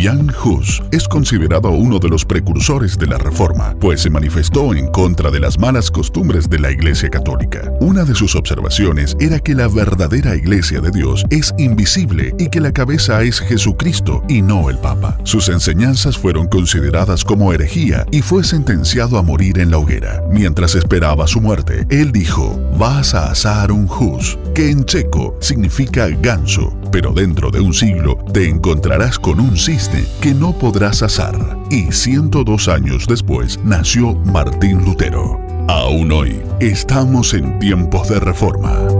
Jan Hus es considerado uno de los precursores de la Reforma, pues se manifestó en contra de las malas costumbres de la Iglesia Católica. Una de sus observaciones era que la verdadera Iglesia de Dios es invisible y que la cabeza es Jesucristo y no el Papa. Sus enseñanzas fueron consideradas como herejía y fue sentenciado a morir en la hoguera. Mientras esperaba su muerte, él dijo, vas a asar un Hus, que en checo significa ganso, pero dentro de un siglo te encontrarás con un cisne que no podrás asar. Y 102 años después nació Martín Lutero. Aún hoy estamos en tiempos de reforma.